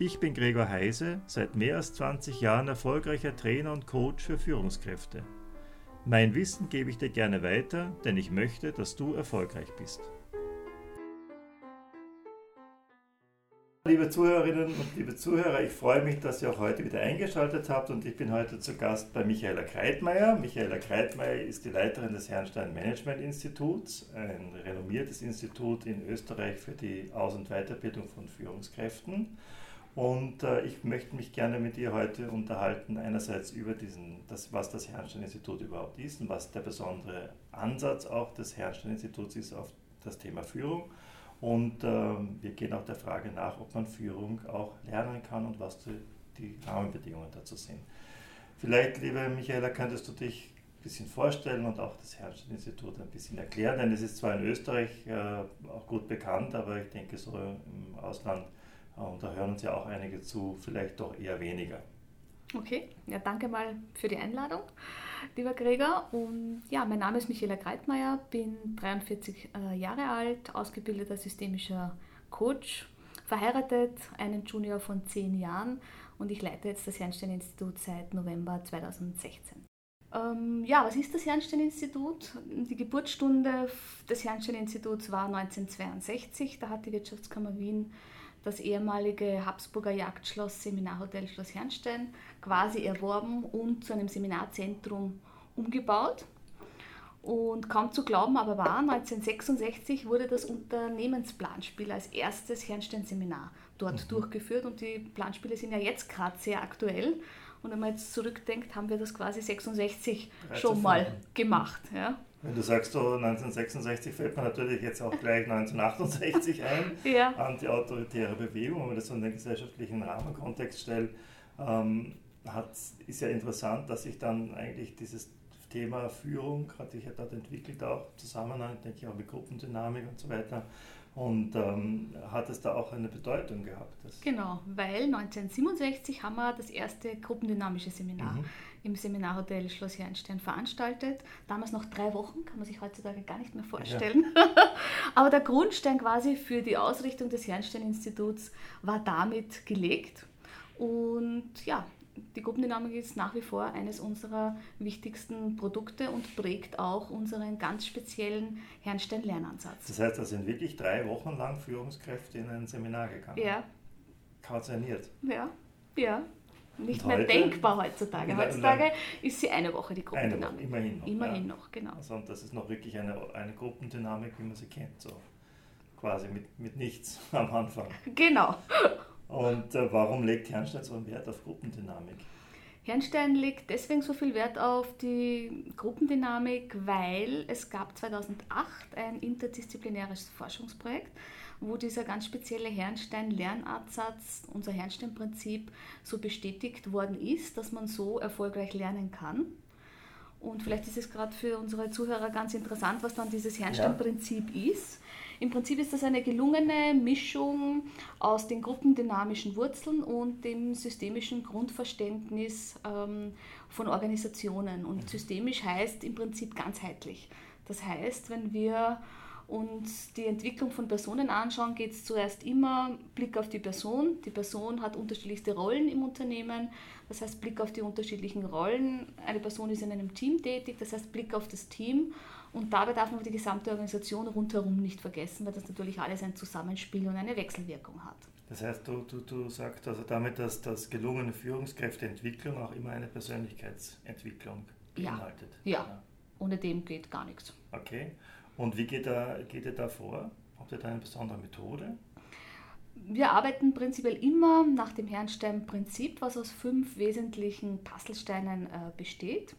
Ich bin Gregor Heise, seit mehr als 20 Jahren erfolgreicher Trainer und Coach für Führungskräfte. Mein Wissen gebe ich dir gerne weiter, denn ich möchte, dass du erfolgreich bist. Liebe Zuhörerinnen und liebe Zuhörer, ich freue mich, dass ihr auch heute wieder eingeschaltet habt und ich bin heute zu Gast bei Michaela Kreitmeier. Michaela Kreitmeier ist die Leiterin des Herrnstein Management Instituts, ein renommiertes Institut in Österreich für die Aus- und Weiterbildung von Führungskräften. Und äh, ich möchte mich gerne mit ihr heute unterhalten, einerseits über diesen, das, was das Herrnstein-Institut überhaupt ist und was der besondere Ansatz auch des Herrnstein-Instituts ist auf das Thema Führung. Und äh, wir gehen auch der Frage nach, ob man Führung auch lernen kann und was die, die Rahmenbedingungen dazu sind. Vielleicht, liebe Michaela, könntest du dich ein bisschen vorstellen und auch das Herrnstein-Institut ein bisschen erklären, denn es ist zwar in Österreich äh, auch gut bekannt, aber ich denke, so im Ausland und da hören uns ja auch einige zu, vielleicht doch eher weniger. Okay, ja, danke mal für die Einladung, lieber Gregor. Und ja, mein Name ist Michaela Greitmeier, bin 43 äh, Jahre alt, ausgebildeter systemischer Coach, verheiratet, einen Junior von 10 Jahren und ich leite jetzt das Jernstein-Institut seit November 2016. Ähm, ja, was ist das Jernstein-Institut? Die Geburtsstunde des Jernstein-Instituts war 1962. Da hat die Wirtschaftskammer Wien das ehemalige Habsburger Jagdschloss Seminarhotel Schloss Herrnstein quasi erworben und zu einem Seminarzentrum umgebaut. Und kaum zu glauben, aber war 1966 wurde das Unternehmensplanspiel als erstes Herrnstein-Seminar dort mhm. durchgeführt und die Planspiele sind ja jetzt gerade sehr aktuell. Und wenn man jetzt zurückdenkt, haben wir das quasi 66 schon mal gemacht. Ja. Wenn du sagst so 1966, fällt mir natürlich jetzt auch gleich 1968 ein, ja. anti-autoritäre Bewegung, wenn man das so in den gesellschaftlichen Rahmenkontext stellt, ähm, hat, ist ja interessant, dass sich dann eigentlich dieses Thema Führung hat sich ja dort entwickelt, auch im Zusammenhang, denke ich auch mit Gruppendynamik und so weiter. Und ähm, hat es da auch eine Bedeutung gehabt? genau, weil 1967 haben wir das erste gruppendynamische Seminar mhm. Im Seminarhotel Schloss Jernstein veranstaltet. Damals noch drei Wochen, kann man sich heutzutage gar nicht mehr vorstellen. Ja. Aber der Grundstein quasi für die Ausrichtung des Jernstein-Instituts war damit gelegt. Und ja, die Gruppendynamik ist nach wie vor eines unserer wichtigsten Produkte und prägt auch unseren ganz speziellen Herrnstein-Lernansatz. Das heißt, da sind wirklich drei Wochen lang Führungskräfte in ein Seminar gegangen. Ja. Kauzerniert. Ja, ja. Nicht und mehr heute, denkbar heutzutage. Heutzutage ist sie eine Woche die Gruppendynamik. Woche, immerhin noch. Immerhin ja. noch, genau. Also, und das ist noch wirklich eine, eine Gruppendynamik, wie man sie kennt. So quasi mit, mit nichts am Anfang. Genau. Und äh, warum legt Herrnstein so einen Wert auf Gruppendynamik? Herrnstein legt deswegen so viel Wert auf die Gruppendynamik, weil es gab 2008 ein interdisziplinäres Forschungsprojekt, wo dieser ganz spezielle Herrnstein-Lernartsatz, unser Herrnstein-Prinzip, so bestätigt worden ist, dass man so erfolgreich lernen kann. Und vielleicht ist es gerade für unsere Zuhörer ganz interessant, was dann dieses Herrnstein-Prinzip ja. ist. Im Prinzip ist das eine gelungene Mischung aus den gruppendynamischen Wurzeln und dem systemischen Grundverständnis ähm, von Organisationen. Und mhm. systemisch heißt im Prinzip ganzheitlich. Das heißt, wenn wir uns die Entwicklung von Personen anschauen, geht es zuerst immer Blick auf die Person. Die Person hat unterschiedlichste Rollen im Unternehmen. Das heißt Blick auf die unterschiedlichen Rollen. Eine Person ist in einem Team tätig, das heißt Blick auf das Team. Und dabei darf man die gesamte Organisation rundherum nicht vergessen, weil das natürlich alles ein Zusammenspiel und eine Wechselwirkung hat. Das heißt, du, du, du sagst also damit, dass das gelungene Führungskräfteentwicklung auch immer eine Persönlichkeitsentwicklung beinhaltet. Ja, ja. ohne dem geht gar nichts. Okay. Und wie geht, da, geht ihr da vor? Habt ihr da eine besondere Methode? Wir arbeiten prinzipiell immer nach dem Herrnstein-Prinzip, was aus fünf wesentlichen Puzzlesteinen äh, besteht.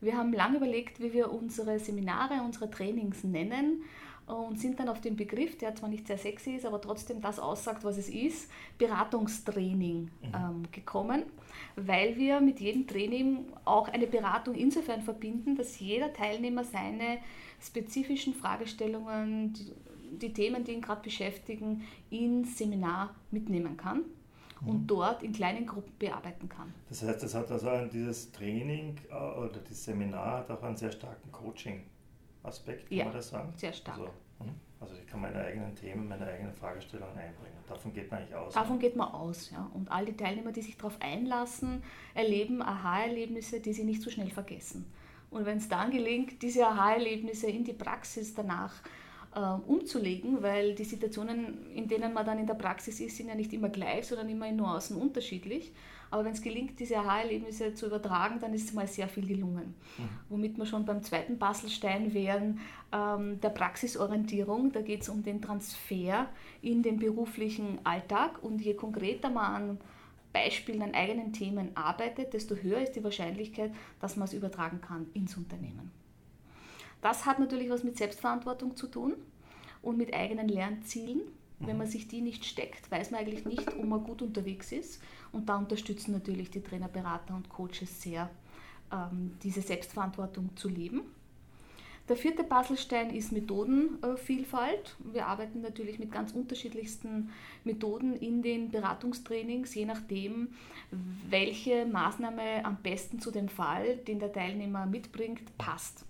Wir haben lange überlegt, wie wir unsere Seminare, unsere Trainings nennen. Und sind dann auf den Begriff, der zwar nicht sehr sexy ist, aber trotzdem das aussagt, was es ist, Beratungstraining mhm. ähm, gekommen, weil wir mit jedem Training auch eine Beratung insofern verbinden, dass jeder Teilnehmer seine spezifischen Fragestellungen, die, die Themen, die ihn gerade beschäftigen, ins Seminar mitnehmen kann und mhm. dort in kleinen Gruppen bearbeiten kann. Das heißt, das hat also dieses Training äh, oder das Seminar hat auch einen sehr starken Coaching-Aspekt, kann ja, man das sagen? sehr stark. Also, hm? also, ich kann meine eigenen Themen, meine eigenen Fragestellungen einbringen. Davon geht man eigentlich aus. Davon ne? geht man aus, ja. Und all die Teilnehmer, die sich darauf einlassen, erleben Aha-Erlebnisse, die sie nicht so schnell vergessen. Und wenn es dann gelingt, diese Aha-Erlebnisse in die Praxis danach äh, umzulegen, weil die Situationen, in denen man dann in der Praxis ist, sind ja nicht immer gleich, sondern immer in Nuancen unterschiedlich. Aber wenn es gelingt, diese Aha-Erlebnisse zu übertragen, dann ist mal sehr viel gelungen. Mhm. Womit wir schon beim zweiten Puzzlestein wären, ähm, der Praxisorientierung. Da geht es um den Transfer in den beruflichen Alltag. Und je konkreter man an Beispielen, an eigenen Themen arbeitet, desto höher ist die Wahrscheinlichkeit, dass man es übertragen kann ins Unternehmen. Das hat natürlich was mit Selbstverantwortung zu tun und mit eigenen Lernzielen. Wenn mhm. man sich die nicht steckt, weiß man eigentlich nicht, ob man gut unterwegs ist. Und da unterstützen natürlich die Trainer, Berater und Coaches sehr, ähm, diese Selbstverantwortung zu leben. Der vierte Puzzlestein ist Methodenvielfalt. Wir arbeiten natürlich mit ganz unterschiedlichsten Methoden in den Beratungstrainings, je nachdem, welche Maßnahme am besten zu dem Fall, den der Teilnehmer mitbringt, passt.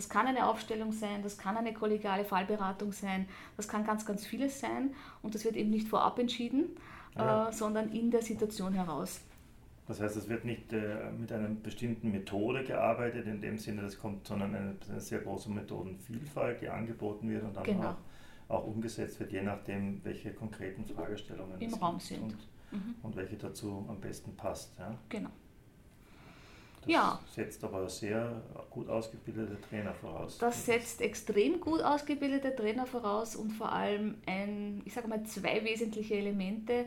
Das kann eine Aufstellung sein, das kann eine kollegiale Fallberatung sein, das kann ganz, ganz vieles sein und das wird eben nicht vorab entschieden, ja. äh, sondern in der Situation heraus. Das heißt, es wird nicht äh, mit einer bestimmten Methode gearbeitet, in dem Sinne, das kommt, sondern eine, eine sehr große Methodenvielfalt, die angeboten wird und dann genau. auch, auch, umgesetzt wird, je nachdem, welche konkreten Fragestellungen im Raum sind. Und, mhm. und welche dazu am besten passt. Ja? Genau. Das ja. setzt aber sehr gut ausgebildete Trainer voraus. Das setzt extrem gut ausgebildete Trainer voraus und vor allem ein, ich sage mal, zwei wesentliche Elemente.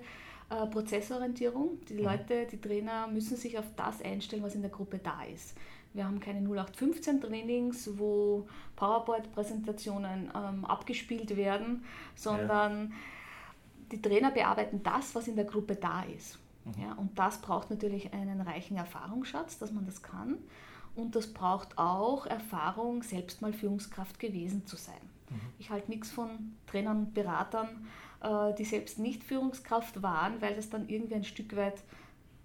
Äh, Prozessorientierung. Die mhm. Leute, die Trainer müssen sich auf das einstellen, was in der Gruppe da ist. Wir haben keine 0815 Trainings, wo PowerPoint-Präsentationen ähm, abgespielt werden, sondern ja. die Trainer bearbeiten das, was in der Gruppe da ist. Mhm. Ja, und das braucht natürlich einen reichen Erfahrungsschatz, dass man das kann. Und das braucht auch Erfahrung, selbst mal Führungskraft gewesen zu sein. Mhm. Ich halte nichts von Trainern und Beratern, äh, die selbst nicht Führungskraft waren, weil das dann irgendwie ein Stück weit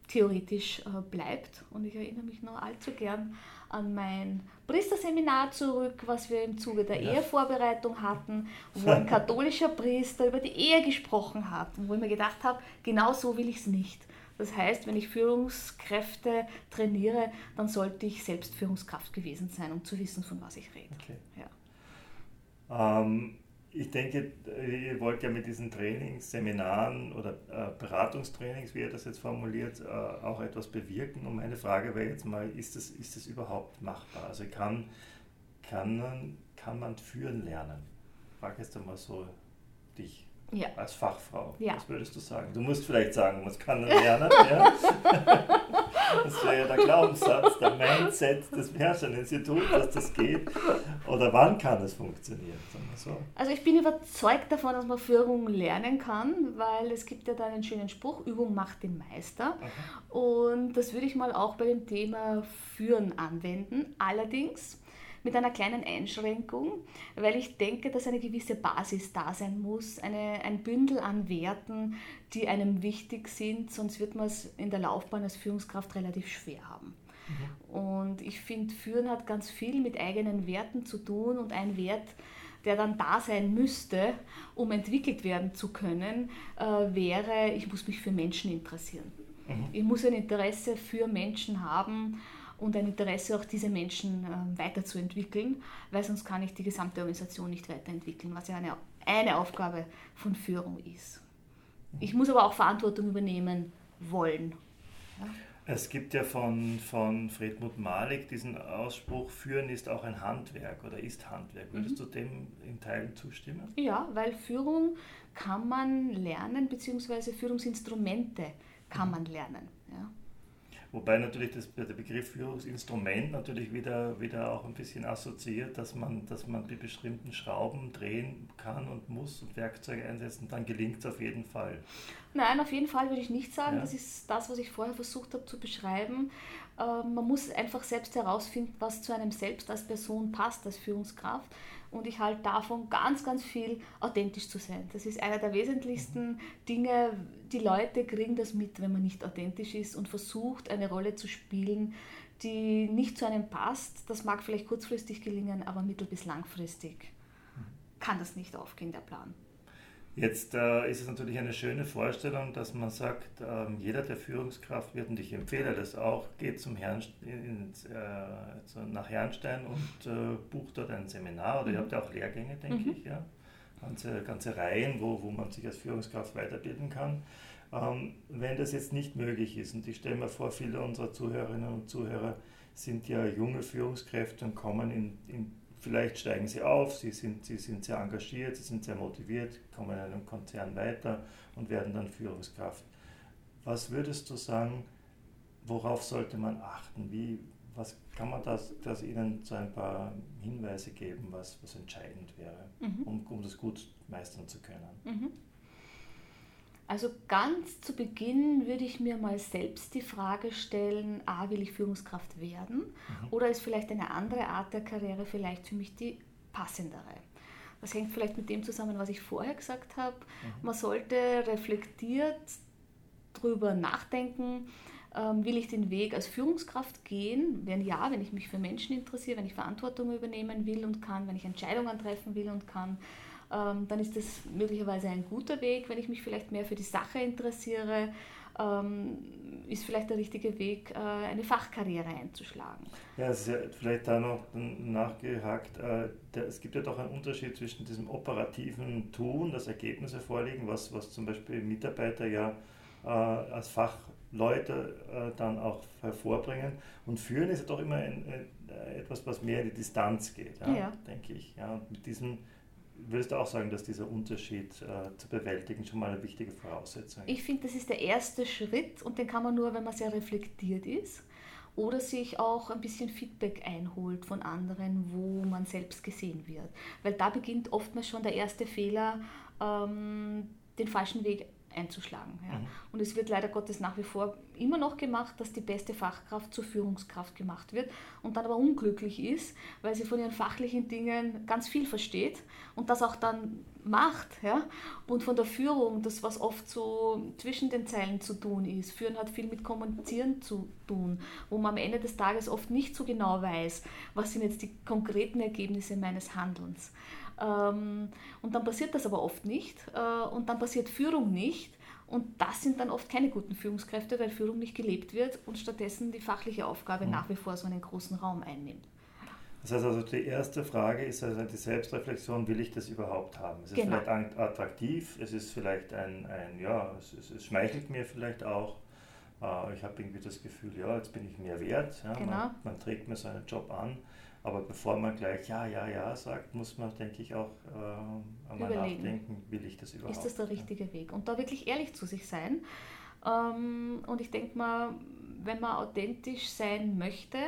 theoretisch äh, bleibt. Und ich erinnere mich noch allzu gern an mein Priesterseminar zurück, was wir im Zuge der ja. Ehevorbereitung hatten, wo ein katholischer Priester über die Ehe gesprochen hat und wo ich mir gedacht habe, genau so will ich es nicht. Das heißt, wenn ich Führungskräfte trainiere, dann sollte ich selbst Führungskraft gewesen sein, um zu wissen, von was ich rede. Okay. Ja. Ähm, ich denke, ihr wollt ja mit diesen Trainings, Seminaren oder äh, Beratungstrainings, wie ihr das jetzt formuliert, äh, auch etwas bewirken. Und meine Frage wäre jetzt mal, ist das, ist das überhaupt machbar? Also kann, kann, man, kann man führen lernen? Ich frage jetzt einmal so dich ja. als Fachfrau. Ja. Was würdest du sagen? Du musst vielleicht sagen, was kann man lernen? ja? Das wäre ja der Glaubenssatz, der Mindset des Instituts, dass das geht. Oder wann kann es funktionieren? So. Also ich bin überzeugt davon, dass man Führung lernen kann, weil es gibt ja da einen schönen Spruch, Übung macht den Meister. Okay. Und das würde ich mal auch bei dem Thema Führen anwenden. Allerdings mit einer kleinen Einschränkung, weil ich denke, dass eine gewisse Basis da sein muss, eine, ein Bündel an Werten, die einem wichtig sind, sonst wird man es in der Laufbahn als Führungskraft relativ schwer haben. Mhm. Und ich finde, Führen hat ganz viel mit eigenen Werten zu tun und ein Wert, der dann da sein müsste, um entwickelt werden zu können, äh, wäre, ich muss mich für Menschen interessieren. Mhm. Ich muss ein Interesse für Menschen haben und ein Interesse, auch diese Menschen äh, weiterzuentwickeln, weil sonst kann ich die gesamte Organisation nicht weiterentwickeln, was ja eine, eine Aufgabe von Führung ist. Ich muss aber auch Verantwortung übernehmen wollen. Ja? Es gibt ja von, von Friedmut Malik diesen Ausspruch, Führen ist auch ein Handwerk oder ist Handwerk. Würdest mhm. du dem in Teilen zustimmen? Ja, weil Führung kann man lernen, beziehungsweise Führungsinstrumente kann mhm. man lernen. Ja. Wobei natürlich das, der Begriff Führungsinstrument natürlich wieder, wieder auch ein bisschen assoziiert, dass man, dass man die bestimmten Schrauben drehen kann und muss und Werkzeuge einsetzen, dann gelingt es auf jeden Fall. Nein, auf jeden Fall würde ich nicht sagen. Ja. Das ist das, was ich vorher versucht habe zu beschreiben. Ähm, man muss einfach selbst herausfinden, was zu einem selbst als Person passt, als Führungskraft. Und ich halte davon ganz, ganz viel authentisch zu sein. Das ist einer der wesentlichsten Dinge. Die Leute kriegen das mit, wenn man nicht authentisch ist und versucht, eine Rolle zu spielen, die nicht zu einem passt. Das mag vielleicht kurzfristig gelingen, aber mittel- bis langfristig kann das nicht aufgehen, der Plan. Jetzt äh, ist es natürlich eine schöne Vorstellung, dass man sagt, äh, jeder, der Führungskraft wird, und ich empfehle das auch, geht zum Herrn, in, äh, nach Herrnstein und äh, bucht dort ein Seminar. Oder ihr habt ja auch Lehrgänge, denke mhm. ich, ja. Ganze, ganze Reihen, wo, wo man sich als Führungskraft weiterbilden kann. Ähm, wenn das jetzt nicht möglich ist, und ich stelle mir vor, viele unserer Zuhörerinnen und Zuhörer sind ja junge Führungskräfte und kommen in, in vielleicht steigen sie auf, sie sind, sie sind sehr engagiert, sie sind sehr motiviert, kommen in einem Konzern weiter und werden dann Führungskraft. Was würdest du sagen, worauf sollte man achten? Wie, was kann man das, das Ihnen so ein paar Hinweise geben, was, was entscheidend wäre, mhm. um, um das gut meistern zu können? Mhm. Also ganz zu Beginn würde ich mir mal selbst die Frage stellen, a, will ich Führungskraft werden mhm. oder ist vielleicht eine andere Art der Karriere vielleicht für mich die passendere? Das hängt vielleicht mit dem zusammen, was ich vorher gesagt habe. Mhm. Man sollte reflektiert darüber nachdenken, ähm, will ich den Weg als Führungskraft gehen? Wenn ja, wenn ich mich für Menschen interessiere, wenn ich Verantwortung übernehmen will und kann, wenn ich Entscheidungen treffen will und kann, dann ist das möglicherweise ein guter Weg. Wenn ich mich vielleicht mehr für die Sache interessiere, ähm, ist vielleicht der richtige Weg, äh, eine Fachkarriere einzuschlagen. Ja, es ist ja vielleicht da noch nachgehakt. Äh, es gibt ja doch einen Unterschied zwischen diesem operativen Tun, dass Ergebnisse vorliegen, was, was zum Beispiel Mitarbeiter ja äh, als Fachleute dann auch hervorbringen. Und führen ist ja doch immer etwas, was mehr in die Distanz geht, ja, ja. denke ich. Ja, mit diesem Würdest du auch sagen, dass dieser Unterschied äh, zu bewältigen schon mal eine wichtige Voraussetzung ist? Ich finde, das ist der erste Schritt und den kann man nur, wenn man sehr reflektiert ist oder sich auch ein bisschen Feedback einholt von anderen, wo man selbst gesehen wird. Weil da beginnt oftmals schon der erste Fehler, ähm, den falschen Weg einzuschlagen. Ja. Mhm. Und es wird leider Gottes nach wie vor immer noch gemacht, dass die beste Fachkraft zur Führungskraft gemacht wird und dann aber unglücklich ist, weil sie von ihren fachlichen Dingen ganz viel versteht und das auch dann macht. Ja. Und von der Führung, das was oft so zwischen den Zeilen zu tun ist. Führen hat viel mit Kommunizieren zu tun, wo man am Ende des Tages oft nicht so genau weiß, was sind jetzt die konkreten Ergebnisse meines Handelns. Ähm, und dann passiert das aber oft nicht äh, und dann passiert Führung nicht. Und das sind dann oft keine guten Führungskräfte, weil Führung nicht gelebt wird und stattdessen die fachliche Aufgabe mhm. nach wie vor so einen großen Raum einnimmt. Das heißt also, die erste Frage ist also die Selbstreflexion, will ich das überhaupt haben? Es ist genau. vielleicht attraktiv, es ist vielleicht ein, ein ja, es, es, es schmeichelt mir vielleicht auch. Äh, ich habe irgendwie das Gefühl, ja, jetzt bin ich mehr wert. Ja, genau. man, man trägt mir so einen Job an. Aber bevor man gleich ja, ja, ja sagt, muss man, denke ich, auch äh, einmal Überlegen. nachdenken, will ich das überhaupt? Ist das der richtige ja. Weg? Und da wirklich ehrlich zu sich sein. Ähm, und ich denke mal, wenn man authentisch sein möchte,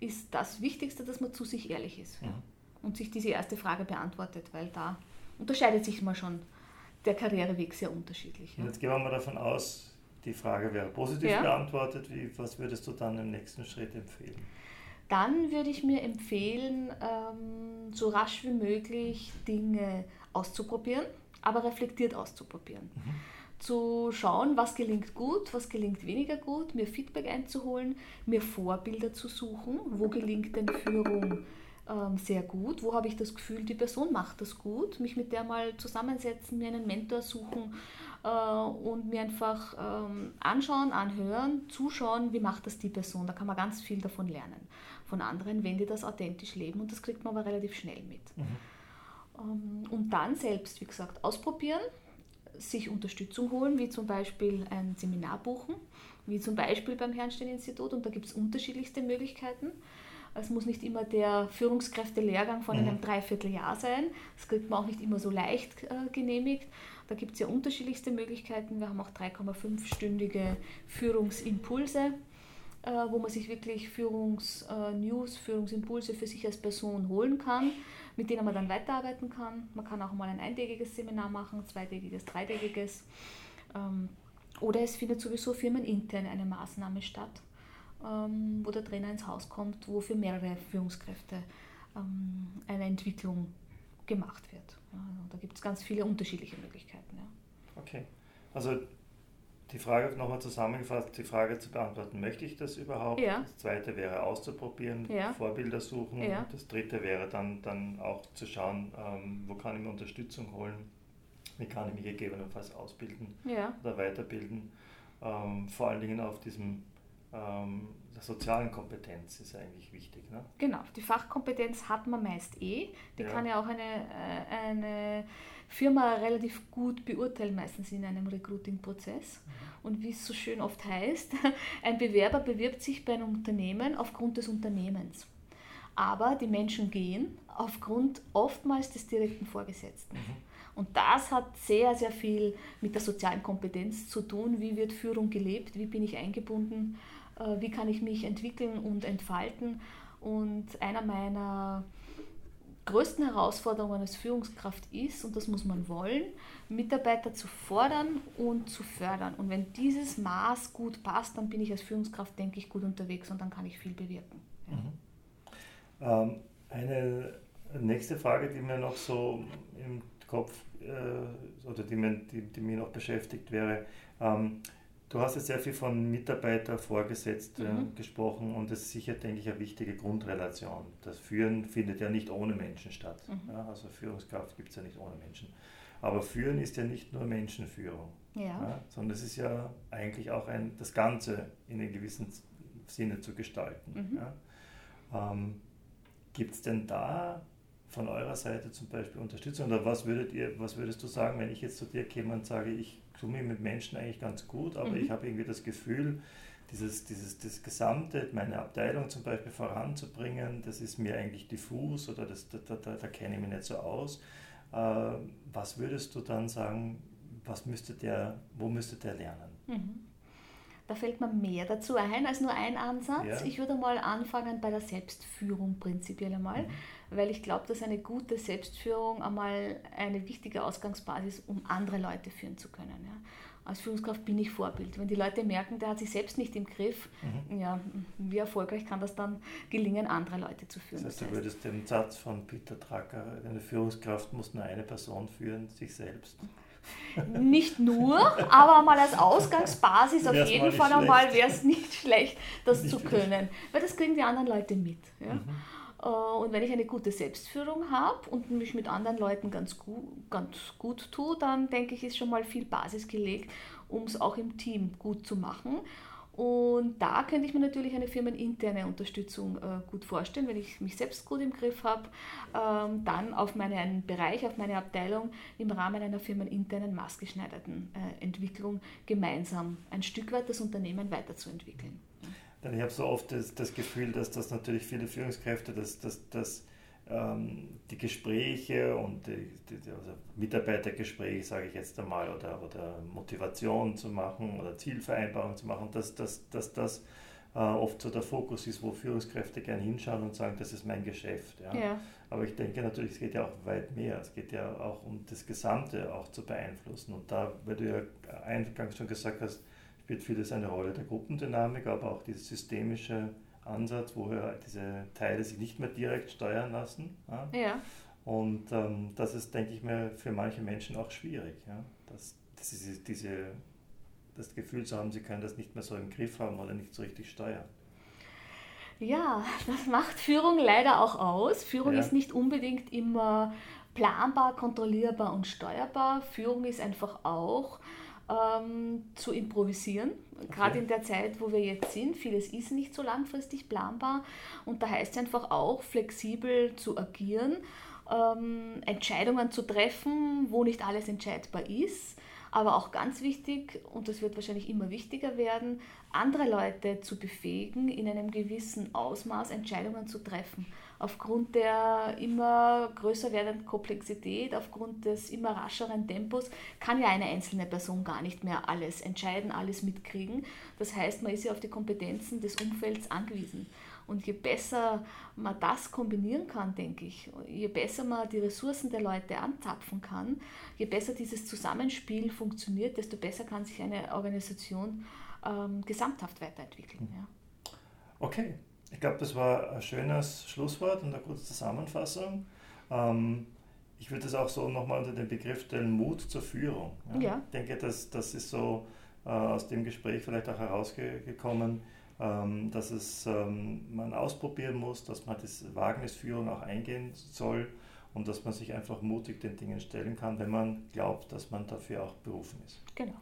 ist das Wichtigste, dass man zu sich ehrlich ist. Mhm. Und sich diese erste Frage beantwortet, weil da unterscheidet sich mal schon der Karriereweg sehr unterschiedlich. Ja. Und jetzt gehen wir mal davon aus, die Frage wäre positiv ja. beantwortet. Wie, was würdest du dann im nächsten Schritt empfehlen? Dann würde ich mir empfehlen, ähm, so rasch wie möglich Dinge auszuprobieren, aber reflektiert auszuprobieren. Mhm. Zu schauen, was gelingt gut, was gelingt weniger gut, mir Feedback einzuholen, mir Vorbilder zu suchen, wo gelingt denn Führung ähm, sehr gut, wo habe ich das Gefühl, die Person macht das gut, mich mit der mal zusammensetzen, mir einen Mentor suchen äh, und mir einfach ähm, anschauen, anhören, zuschauen, wie macht das die Person. Da kann man ganz viel davon lernen von anderen, wenn die das authentisch leben und das kriegt man aber relativ schnell mit. Mhm. Ähm, und dann selbst, wie gesagt, ausprobieren, sich Unterstützung holen, wie zum Beispiel ein Seminar buchen, wie zum Beispiel beim Herrnstein-Institut und da gibt es unterschiedlichste Möglichkeiten. Es muss nicht immer der Führungskräftelehrgang von mhm. einem Dreivierteljahr sein. Das kriegt man auch nicht immer so leicht äh, genehmigt. Da gibt es ja unterschiedlichste Möglichkeiten. Wir haben auch 3,5-stündige Führungsimpulse äh, wo man sich wirklich Führungsnews, äh, Führungsimpulse für sich als Person holen kann, mit denen man dann weiterarbeiten kann. Man kann auch mal ein eintägiges Seminar machen, zweitägiges, dreitägiges. Ähm, oder es findet sowieso firmenintern eine Maßnahme statt, ähm, wo der Trainer ins Haus kommt, wo für mehrere Führungskräfte ähm, eine Entwicklung gemacht wird. da gibt es ganz viele unterschiedliche Möglichkeiten. Okay, also die Frage nochmal zusammengefasst, die Frage zu beantworten, möchte ich das überhaupt? Ja. Das zweite wäre auszuprobieren, ja. Vorbilder suchen. Ja. Das dritte wäre dann, dann auch zu schauen, ähm, wo kann ich mir Unterstützung holen, wie kann ich mich gegebenenfalls ausbilden oder weiterbilden. Ähm, vor allen Dingen auf diesem ähm, der sozialen Kompetenz ist eigentlich wichtig. Ne? Genau, die Fachkompetenz hat man meist eh. Die kann ja auch eine, äh, eine Firma relativ gut beurteilen, meistens in einem Recruiting-Prozess. Mhm. Und wie es so schön oft heißt, ein Bewerber bewirbt sich bei einem Unternehmen aufgrund des Unternehmens. Aber die Menschen gehen aufgrund oftmals des direkten Vorgesetzten. Mhm. Und das hat sehr, sehr viel mit der sozialen Kompetenz zu tun. Wie wird Führung gelebt? Wie bin ich eingebunden? Äh, wie kann ich mich entwickeln und entfalten? Und einer meiner größten Herausforderungen als Führungskraft ist, und das muss man wollen, Mitarbeiter zu fordern und zu fördern. Und wenn dieses Maß gut passt, dann bin ich als Führungskraft, denke ich, gut unterwegs und dann kann ich viel bewirken. Mhm. Ähm, eine nächste Frage, die mir noch so im Kopf äh, oder die, mir, die, die mir noch beschäftigt wäre, ähm, Du hast ja sehr viel von Mitarbeiter, Vorgesetzte mhm. gesprochen und das ist sicher, denke ich, eine wichtige Grundrelation. Das Führen findet ja nicht ohne Menschen statt. Mhm. Ja, also Führungskraft gibt es ja nicht ohne Menschen. Aber Führen ist ja nicht nur Menschenführung, ja. Ja, sondern es ist ja eigentlich auch ein, das Ganze in einem gewissen Sinne zu gestalten. Mhm. Ähm, gibt es denn da von eurer Seite zum Beispiel Unterstützung? Oder was, würdet ihr, was würdest du sagen, wenn ich jetzt zu dir käme und sage, ich tue mir mit Menschen eigentlich ganz gut, aber mhm. ich habe irgendwie das Gefühl, dieses, dieses, das Gesamte, meine Abteilung zum Beispiel voranzubringen, das ist mir eigentlich diffus oder das, da, da, da kenne ich mich nicht so aus. Äh, was würdest du dann sagen, was müsste der, wo müsste der lernen? Mhm. Da fällt mir mehr dazu ein als nur ein Ansatz. Ja. Ich würde mal anfangen bei der Selbstführung prinzipiell einmal. Mhm weil ich glaube, dass eine gute Selbstführung einmal eine wichtige Ausgangsbasis, ist, um andere Leute führen zu können. Ja. Als Führungskraft bin ich Vorbild. Wenn die Leute merken, der hat sich selbst nicht im Griff, mhm. ja, wie erfolgreich kann das dann gelingen, andere Leute zu führen? Das heißt, du würdest den Satz von Peter Drucker, eine Führungskraft muss nur eine Person führen, sich selbst. Nicht nur, aber mal als Ausgangsbasis auf jeden Fall einmal wäre es nicht schlecht, das nicht zu können. Weil das kriegen die anderen Leute mit. Ja? Mhm. Äh, und wenn ich eine gute Selbstführung habe und mich mit anderen Leuten ganz gut, ganz gut tue, dann denke ich, ist schon mal viel Basis gelegt, um es auch im Team gut zu machen. Und da könnte ich mir natürlich eine firmeninterne Unterstützung äh, gut vorstellen, wenn ich mich selbst gut im Griff habe, ähm, dann auf meinen Bereich, auf meine Abteilung im Rahmen einer firmeninternen maßgeschneiderten äh, Entwicklung gemeinsam ein Stück weit das Unternehmen weiterzuentwickeln. Denn ich habe so oft das, das, Gefühl, dass das natürlich viele Führungskräfte, dass, dass, dass die Gespräche und die, die also Mitarbeitergespräche, sage ich jetzt einmal, oder, oder Motivation zu machen oder Zielvereinbarung zu machen, dass, dass, dass das äh, oft so der Fokus ist, wo Führungskräfte gerne hinschauen und sagen, das ist mein Geschäft. Ja. ja. Aber ich denke natürlich, es geht ja auch weit mehr. Es geht ja auch um das Gesamte auch zu beeinflussen. Und da, weil du ja eingangs schon gesagt hast, spielt vieles eine Rolle der Gruppendynamik, aber auch dieser systemische Ansatz, wo wir diese Teile sich nicht mehr direkt steuern lassen. Ja. ja. Und ähm, das ist, denke ich mir, für manche Menschen auch schwierig. Ja? Das, das ist diese, das Gefühl zu haben, sie können das nicht mehr so im Griff haben oder nicht so richtig steuern. Ja, das macht Führung leider auch aus. Führung ja. ist nicht unbedingt immer planbar, kontrollierbar und steuerbar. Führung ist einfach auch ähm, zu improvisieren. Okay. Gerade in der Zeit, wo wir jetzt sind, vieles ist nicht so langfristig planbar und da heißt es einfach auch, flexibel zu agieren, ähm, Entscheidungen zu treffen, wo nicht alles entscheidbar ist. Aber auch ganz wichtig, und das wird wahrscheinlich immer wichtiger werden, andere Leute zu befähigen, in einem gewissen Ausmaß Entscheidungen zu treffen Aufgrund der immer größer werdenden Komplexität, aufgrund des immer rascheren Tempos, kann ja eine einzelne Person gar nicht mehr alles entscheiden, alles mitkriegen. Das heißt, man ist ja auf die Kompetenzen des Umfelds angewiesen. Und je besser man das kombinieren kann, denke ich, je besser man die Ressourcen der Leute anzapfen kann, je besser dieses Zusammenspiel funktioniert, desto besser kann sich eine Organisation ähm, gesamthaft weiterentwickeln. Ja. Okay, ich glaube, das war ein schönes Schlusswort und eine kurze Zusammenfassung. Ähm, ich würde es auch so nochmal unter den Begriff stellen, Mut zur Führung. Ja? ja. Ich denke, das, das ist so äh, aus dem Gespräch vielleicht auch herausgekommen, ähm, dass es ähm, man ausprobieren muss, dass man das Wagnisführung auch eingehen soll und dass man sich einfach mutig den Dingen stellen kann, wenn man glaubt, dass man dafür auch berufen ist. Genau.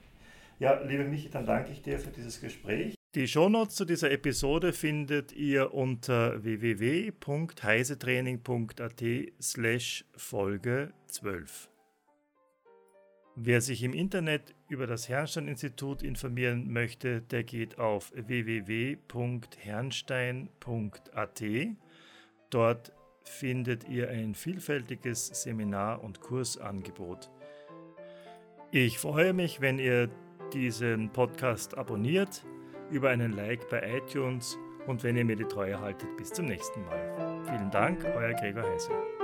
Ja, liebe Michi, dann danke ich dir für dieses Gespräch. Die Shownotes zu dieser Episode findet ihr unter www.heisetraining.at slash Folge 12. Wer sich im Internet über das Herrnstein-Institut informieren möchte, der geht auf www.herrnstein.at. Dort findet ihr ein vielfältiges Seminar- und Kursangebot. Ich freue mich, wenn ihr diesen Podcast abonniert, über einen Like bei iTunes und wenn ihr mir die Treue haltet. Bis zum nächsten Mal. Vielen Dank, euer Gregor Heiser.